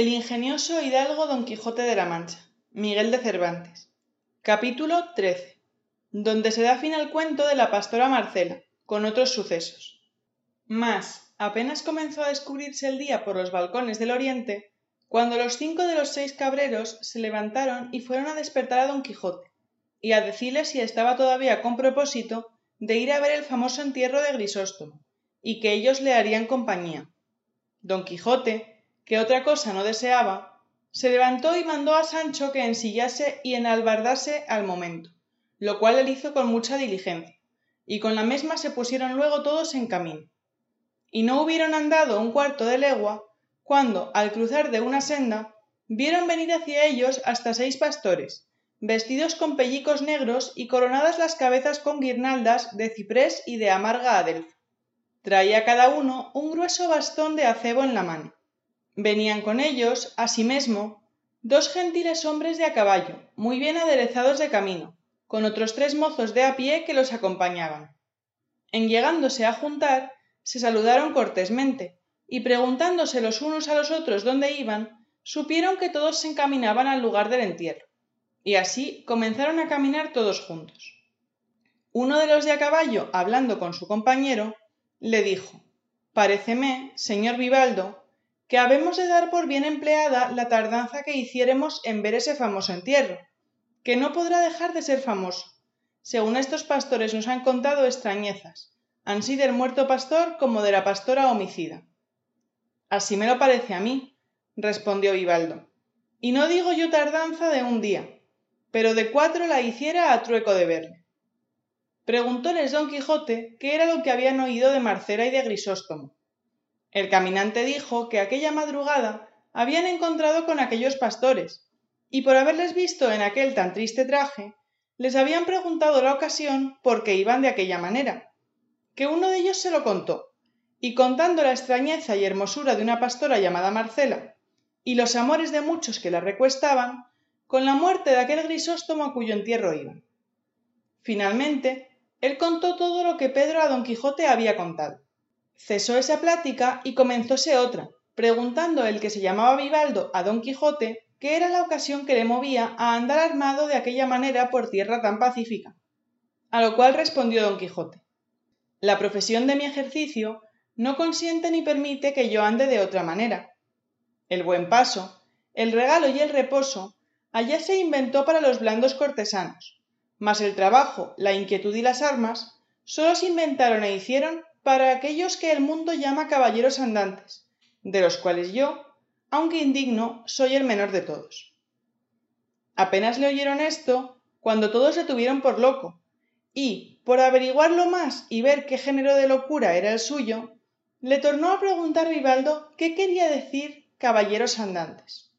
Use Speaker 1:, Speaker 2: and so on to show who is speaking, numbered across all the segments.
Speaker 1: El ingenioso hidalgo Don Quijote de la Mancha, Miguel de Cervantes. Capítulo 13. Donde se da fin al cuento de la pastora Marcela, con otros sucesos. Mas, apenas comenzó a descubrirse el día por los balcones del oriente, cuando los cinco de los seis cabreros se levantaron y fueron a despertar a don Quijote, y a decirle si estaba todavía con propósito de ir a ver el famoso entierro de Grisóstomo, y que ellos le harían compañía. Don Quijote, que otra cosa no deseaba, se levantó y mandó a Sancho que ensillase y enalbardase al momento, lo cual él hizo con mucha diligencia, y con la mesma se pusieron luego todos en camino. Y no hubieron andado un cuarto de legua, cuando, al cruzar de una senda, vieron venir hacia ellos hasta seis pastores, vestidos con pellicos negros y coronadas las cabezas con guirnaldas de ciprés y de amarga adelfa. Traía cada uno un grueso bastón de acebo en la mano. Venían con ellos, asimesmo, dos gentiles hombres de a caballo, muy bien aderezados de camino, con otros tres mozos de a pie que los acompañaban. En llegándose a juntar, se saludaron cortésmente, y preguntándose los unos a los otros dónde iban, supieron que todos se encaminaban al lugar del entierro, y así comenzaron a caminar todos juntos. Uno de los de a caballo, hablando con su compañero, le dijo Paréceme, señor Vivaldo, que habemos de dar por bien empleada la tardanza que hiciéremos en ver ese famoso entierro, que no podrá dejar de ser famoso, según estos pastores nos han contado extrañezas, ansí del muerto pastor como de la pastora homicida. Así me lo parece a mí, respondió Vivaldo, y no digo yo tardanza de un día, pero de cuatro la hiciera a trueco de verle. Preguntóles don Quijote qué era lo que habían oído de Marcela y de Grisóstomo, el caminante dijo que aquella madrugada habían encontrado con aquellos pastores, y por haberles visto en aquel tan triste traje, les habían preguntado la ocasión por qué iban de aquella manera, que uno de ellos se lo contó, y contando la extrañeza y hermosura de una pastora llamada Marcela, y los amores de muchos que la recuestaban, con la muerte de aquel grisóstomo a cuyo entierro iban. Finalmente, él contó todo lo que Pedro a don Quijote había contado cesó esa plática y comenzóse otra, preguntando el que se llamaba Vivaldo a don Quijote qué era la ocasión que le movía a andar armado de aquella manera por tierra tan pacífica. A lo cual respondió don Quijote La profesión de mi ejercicio no consiente ni permite que yo ande de otra manera. El buen paso, el regalo y el reposo, allá se inventó para los blandos cortesanos, mas el trabajo, la inquietud y las armas, sólo se inventaron e hicieron para aquellos que el mundo llama caballeros andantes, de los cuales yo, aunque indigno, soy el menor de todos. Apenas le oyeron esto, cuando todos le tuvieron por loco, y, por averiguarlo más y ver qué género de locura era el suyo, le tornó a preguntar Vivaldo qué quería decir caballeros andantes.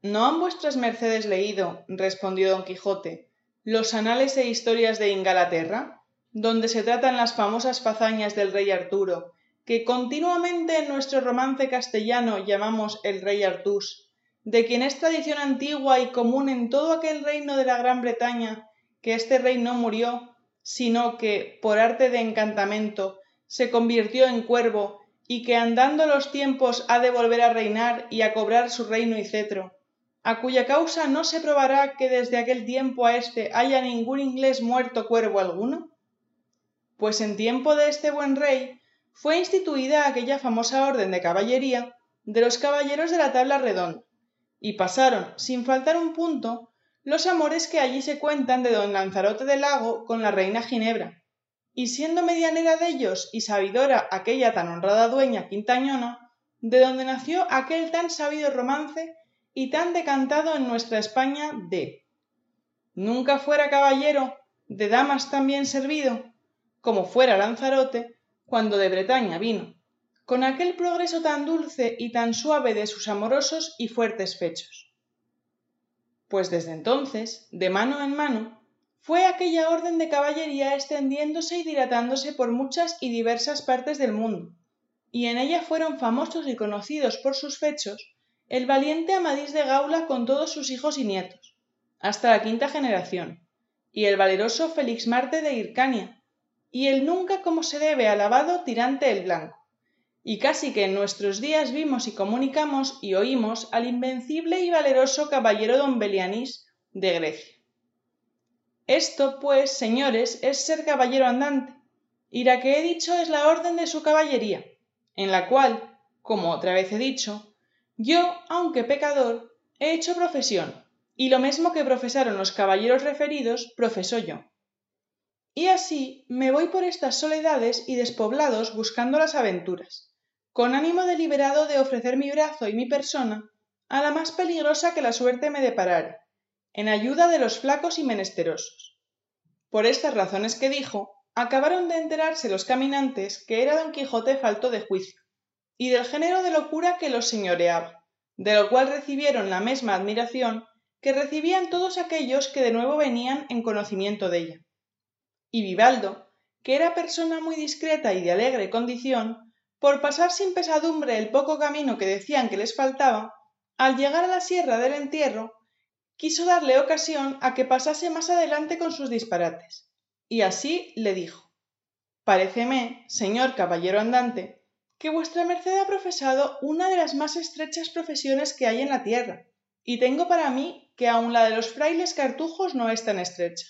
Speaker 1: ¿No han vuestras mercedes leído, respondió don Quijote, los anales e historias de Ingalaterra? Donde se tratan las famosas fazañas del rey Arturo, que continuamente en nuestro romance castellano llamamos el rey Artús, de quien es tradición antigua y común en todo aquel reino de la Gran Bretaña, que este rey no murió, sino que, por arte de encantamento, se convirtió en cuervo, y que andando los tiempos ha de volver a reinar y a cobrar su reino y cetro, a cuya causa no se probará que desde aquel tiempo a éste haya ningún inglés muerto cuervo alguno? Pues en tiempo de este buen rey fue instituida aquella famosa orden de caballería de los caballeros de la tabla redonda, y pasaron, sin faltar un punto, los amores que allí se cuentan de don Lanzarote del Lago con la reina Ginebra, y siendo medianera de ellos y sabidora aquella tan honrada dueña Quintañona, de donde nació aquel tan sabido romance y tan decantado en nuestra España de Nunca fuera caballero de damas tan bien servido como fuera Lanzarote cuando de Bretaña vino, con aquel progreso tan dulce y tan suave de sus amorosos y fuertes pechos. Pues desde entonces, de mano en mano, fue aquella orden de caballería extendiéndose y dilatándose por muchas y diversas partes del mundo, y en ella fueron famosos y conocidos por sus fechos el valiente Amadís de Gaula con todos sus hijos y nietos, hasta la quinta generación, y el valeroso Félix Marte de Hircania, y el nunca como se debe alabado Tirante el Blanco y casi que en nuestros días vimos y comunicamos y oímos al invencible y valeroso caballero don Belianís de Grecia. Esto, pues, señores, es ser caballero andante, y la que he dicho es la orden de su caballería, en la cual, como otra vez he dicho, yo, aunque pecador, he hecho profesión, y lo mismo que profesaron los caballeros referidos, profeso yo. Y así me voy por estas soledades y despoblados buscando las aventuras con ánimo deliberado de ofrecer mi brazo y mi persona a la más peligrosa que la suerte me deparare, en ayuda de los flacos y menesterosos. Por estas razones que dijo, acabaron de enterarse los caminantes que era don Quijote falto de juicio, y del género de locura que los señoreaba, de lo cual recibieron la misma admiración que recibían todos aquellos que de nuevo venían en conocimiento de ella. Y Vivaldo, que era persona muy discreta y de alegre condición, por pasar sin pesadumbre el poco camino que decían que les faltaba, al llegar a la sierra del entierro, quiso darle ocasión a que pasase más adelante con sus disparates, y así le dijo Paréceme, señor caballero andante, que vuestra merced ha profesado una de las más estrechas profesiones que hay en la tierra, y tengo para mí que aun la de los frailes cartujos no es tan estrecha.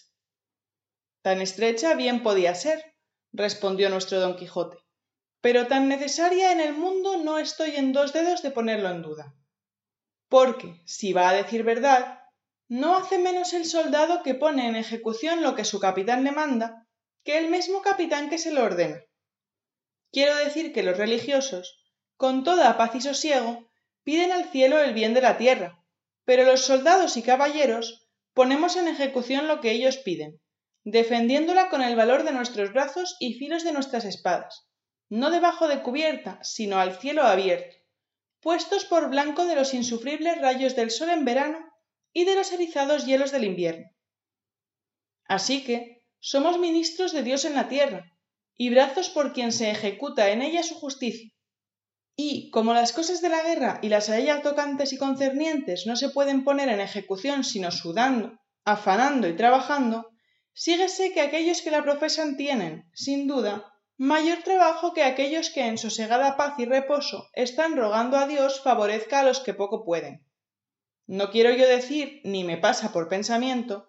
Speaker 1: Tan estrecha bien podía ser, respondió nuestro don Quijote pero tan necesaria en el mundo no estoy en dos dedos de ponerlo en duda. Porque, si va a decir verdad, no hace menos el soldado que pone en ejecución lo que su capitán le manda que el mismo capitán que se lo ordena. Quiero decir que los religiosos, con toda paz y sosiego, piden al cielo el bien de la tierra, pero los soldados y caballeros ponemos en ejecución lo que ellos piden, defendiéndola con el valor de nuestros brazos y filos de nuestras espadas no debajo de cubierta, sino al cielo abierto, puestos por blanco de los insufribles rayos del sol en verano y de los erizados hielos del invierno. Así que somos ministros de Dios en la tierra, y brazos por quien se ejecuta en ella su justicia. Y como las cosas de la guerra y las a ella tocantes y concernientes no se pueden poner en ejecución sino sudando, afanando y trabajando, síguese que aquellos que la profesan tienen, sin duda, mayor trabajo que aquellos que en sosegada paz y reposo están rogando a Dios favorezca a los que poco pueden. No quiero yo decir, ni me pasa por pensamiento,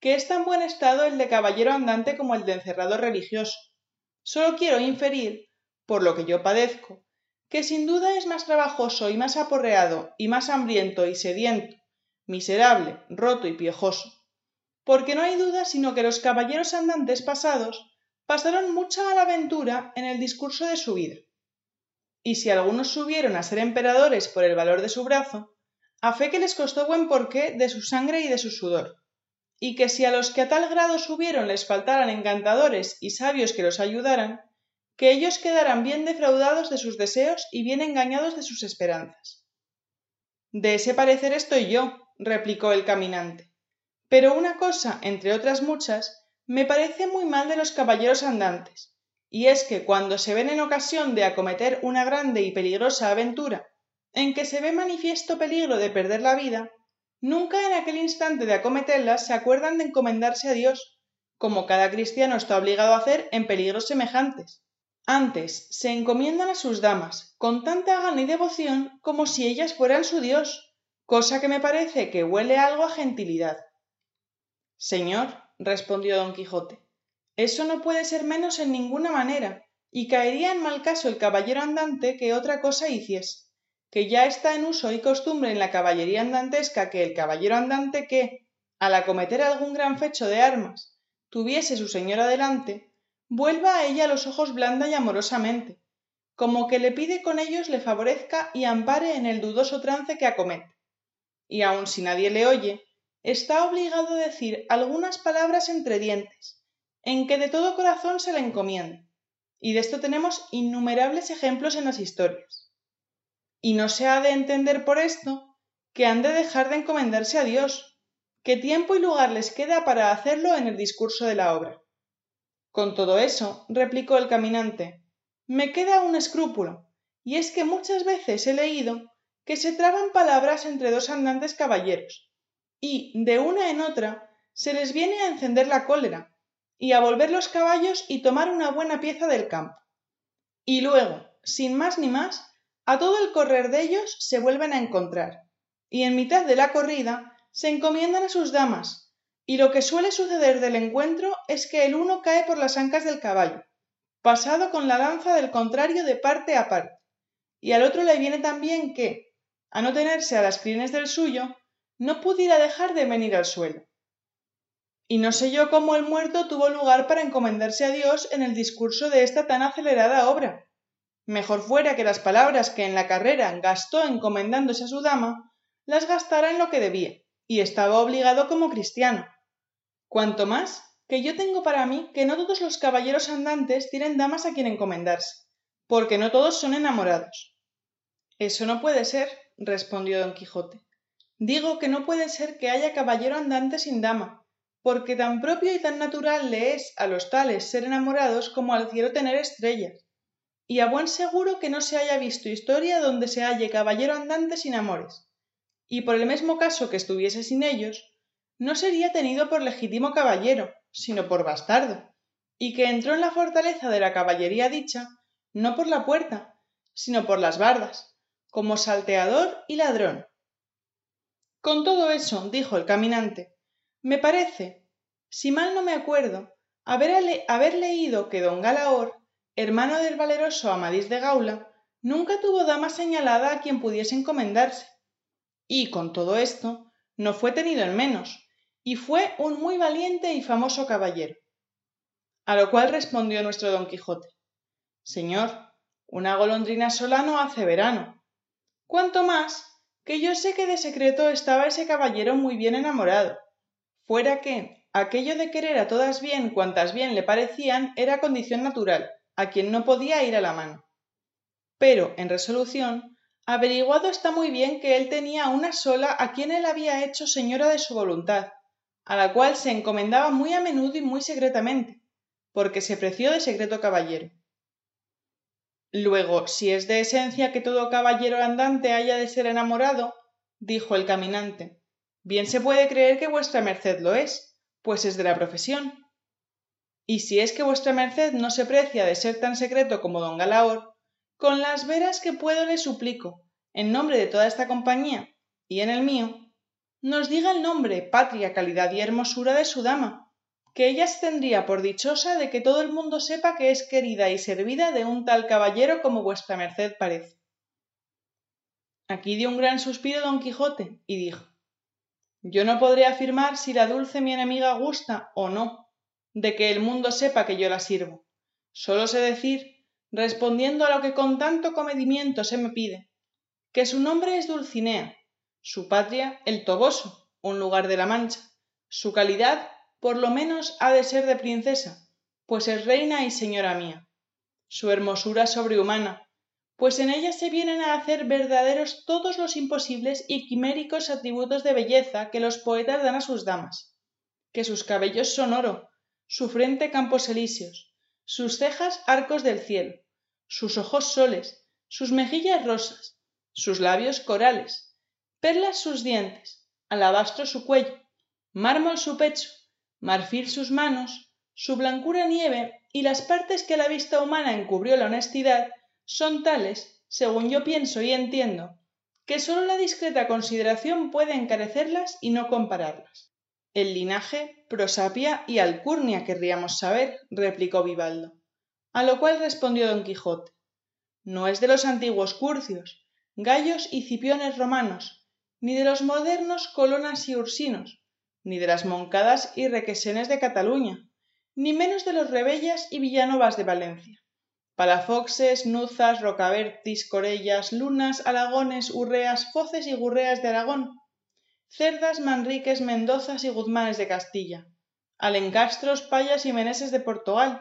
Speaker 1: que es tan buen estado el de caballero andante como el de encerrado religioso. Solo quiero inferir, por lo que yo padezco, que sin duda es más trabajoso y más aporreado y más hambriento y sediento, miserable, roto y piojoso. Porque no hay duda sino que los caballeros andantes pasados pasaron mucha mala aventura en el discurso de su vida. Y si algunos subieron a ser emperadores por el valor de su brazo, a fe que les costó buen porqué de su sangre y de su sudor, y que si a los que a tal grado subieron les faltaran encantadores y sabios que los ayudaran, que ellos quedaran bien defraudados de sus deseos y bien engañados de sus esperanzas. De ese parecer estoy yo, replicó el caminante. Pero una cosa, entre otras muchas, me parece muy mal de los caballeros andantes, y es que cuando se ven en ocasión de acometer una grande y peligrosa aventura, en que se ve manifiesto peligro de perder la vida, nunca en aquel instante de acometerla se acuerdan de encomendarse a Dios, como cada cristiano está obligado a hacer en peligros semejantes. Antes se encomiendan a sus damas, con tanta gana y devoción como si ellas fueran su Dios, cosa que me parece que huele algo a gentilidad. Señor, respondió don Quijote, eso no puede ser menos en ninguna manera, y caería en mal caso el caballero andante que otra cosa hiciese, que ya está en uso y costumbre en la caballería andantesca que el caballero andante que, al acometer algún gran fecho de armas, tuviese su señor adelante, vuelva a ella los ojos blanda y amorosamente, como que le pide con ellos le favorezca y ampare en el dudoso trance que acomete. Y aun si nadie le oye, está obligado a decir algunas palabras entre dientes, en que de todo corazón se le encomienda, y de esto tenemos innumerables ejemplos en las historias. Y no se ha de entender por esto que han de dejar de encomendarse a Dios, que tiempo y lugar les queda para hacerlo en el discurso de la obra. Con todo eso, replicó el caminante, me queda un escrúpulo, y es que muchas veces he leído que se traban palabras entre dos andantes caballeros, y de una en otra se les viene a encender la cólera, y a volver los caballos y tomar una buena pieza del campo. Y luego, sin más ni más, a todo el correr de ellos se vuelven a encontrar, y en mitad de la corrida se encomiendan a sus damas, y lo que suele suceder del encuentro es que el uno cae por las ancas del caballo, pasado con la lanza del contrario de parte a parte, y al otro le viene también que, a no tenerse a las crines del suyo, no pudiera dejar de venir al suelo. Y no sé yo cómo el muerto tuvo lugar para encomendarse a Dios en el discurso de esta tan acelerada obra. Mejor fuera que las palabras que en la carrera gastó encomendándose a su dama, las gastara en lo que debía, y estaba obligado como cristiano. Cuanto más que yo tengo para mí que no todos los caballeros andantes tienen damas a quien encomendarse, porque no todos son enamorados. Eso no puede ser, respondió don Quijote. Digo que no puede ser que haya caballero andante sin dama, porque tan propio y tan natural le es a los tales ser enamorados como al cielo tener estrellas, y a buen seguro que no se haya visto historia donde se halle caballero andante sin amores, y por el mismo caso que estuviese sin ellos, no sería tenido por legítimo caballero, sino por bastardo, y que entró en la fortaleza de la caballería dicha, no por la puerta, sino por las bardas, como salteador y ladrón. Con todo eso, dijo el caminante, me parece, si mal no me acuerdo, haber, leído que don Galaor, hermano del valeroso Amadís de Gaula, nunca tuvo dama señalada a quien pudiese encomendarse. Y con todo esto, no fue tenido en menos, y fue un muy valiente y famoso caballero. A lo cual respondió nuestro don Quijote, Señor, una golondrina sola no hace verano, cuanto más que yo sé que de secreto estaba ese caballero muy bien enamorado. Fuera que aquello de querer a todas bien cuantas bien le parecían era condición natural, a quien no podía ir a la mano. Pero, en resolución, averiguado está muy bien que él tenía una sola a quien él había hecho señora de su voluntad, a la cual se encomendaba muy a menudo y muy secretamente, porque se preció de secreto caballero. Luego, si es de esencia que todo caballero andante haya de ser enamorado, dijo el caminante, bien se puede creer que vuestra merced lo es, pues es de la profesión. Y si es que vuestra merced no se precia de ser tan secreto como don Galaor, con las veras que puedo le suplico, en nombre de toda esta compañía y en el mío, nos diga el nombre, patria, calidad y hermosura de su dama, que ella tendría por dichosa de que todo el mundo sepa que es querida y servida de un tal caballero como vuestra merced parece. Aquí dio un gran suspiro don Quijote y dijo Yo no podré afirmar si la dulce mi enemiga gusta o no de que el mundo sepa que yo la sirvo. Sólo sé decir, respondiendo a lo que con tanto comedimiento se me pide, que su nombre es Dulcinea, su patria el Toboso, un lugar de la Mancha, su calidad por lo menos ha de ser de princesa, pues es reina y señora mía. Su hermosura sobrehumana, pues en ella se vienen a hacer verdaderos todos los imposibles y quiméricos atributos de belleza que los poetas dan a sus damas, que sus cabellos son oro, su frente campos elíseos, sus cejas arcos del cielo, sus ojos soles, sus mejillas rosas, sus labios corales, perlas sus dientes, alabastro su cuello, mármol su pecho, marfil sus manos, su blancura nieve y las partes que la vista humana encubrió la honestidad son tales, según yo pienso y entiendo, que sólo la discreta consideración puede encarecerlas y no compararlas. El linaje, prosapia y alcurnia querríamos saber, replicó Vivaldo. A lo cual respondió don Quijote No es de los antiguos curcios, gallos y cipiones romanos, ni de los modernos colonas y ursinos, ni de las moncadas y requesenes de Cataluña, ni menos de los rebellas y villanovas de Valencia. Palafoxes, Nuzas, Rocabertis, Corellas, Lunas, Alagones, Urreas, Foces y Gurreas de Aragón, Cerdas, Manriques, Mendozas y Guzmanes de Castilla, Alencastros, Payas y Meneses de Portugal,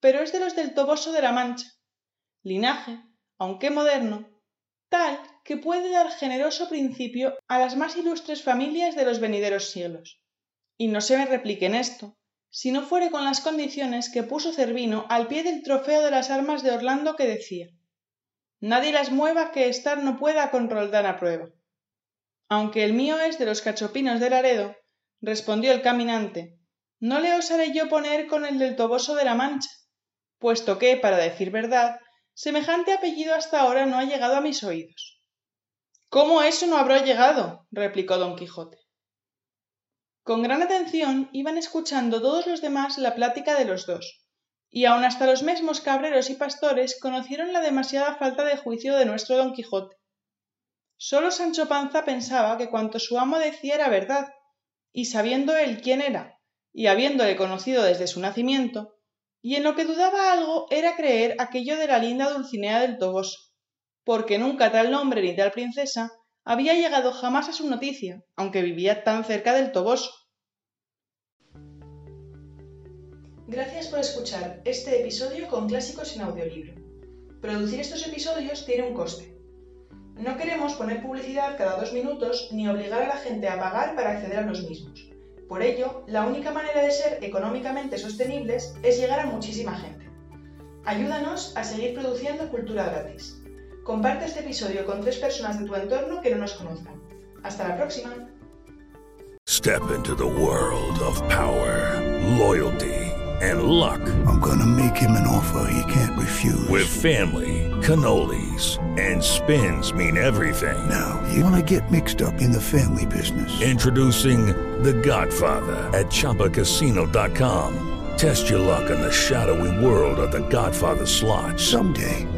Speaker 1: pero es de los del Toboso de la Mancha, linaje, aunque moderno, tal que puede dar generoso principio a las más ilustres familias de los venideros siglos. Y no se me replique en esto, si no fuere con las condiciones que puso Cervino al pie del trofeo de las armas de Orlando que decía Nadie las mueva que estar no pueda con Roldán a prueba. Aunque el mío es de los cachopinos de Laredo, respondió el caminante, no le osaré yo poner con el del Toboso de la Mancha, puesto que, para decir verdad, semejante apellido hasta ahora no ha llegado a mis oídos. ¿Cómo eso no habrá llegado? replicó don Quijote. Con gran atención iban escuchando todos los demás la plática de los dos, y aun hasta los mesmos cabreros y pastores conocieron la demasiada falta de juicio de nuestro don Quijote. Sólo Sancho Panza pensaba que cuanto su amo decía era verdad, y sabiendo él quién era, y habiéndole conocido desde su nacimiento, y en lo que dudaba algo era creer aquello de la linda Dulcinea del Toboso, porque nunca tal nombre ni tal princesa había llegado jamás a su noticia, aunque vivía tan cerca del Toboso. Gracias por escuchar este episodio con Clásicos en Audiolibro. Producir estos episodios tiene un coste. No queremos poner publicidad cada dos minutos ni obligar a la gente a pagar para acceder a los mismos. Por ello, la única manera de ser económicamente sostenibles es llegar a muchísima gente. Ayúdanos a seguir produciendo cultura gratis. Comparte este episodio con tres personas de tu entorno que no nos conozcan. Hasta la próxima.
Speaker 2: Step into the world of power, loyalty, and luck.
Speaker 3: I'm gonna make him an offer he can't refuse.
Speaker 2: With family, cannolis, and spins mean everything.
Speaker 3: Now, you wanna get mixed up in the family business.
Speaker 2: Introducing The Godfather at ChumbaCasino.com. Test your luck in the shadowy world of The Godfather slot.
Speaker 3: Someday,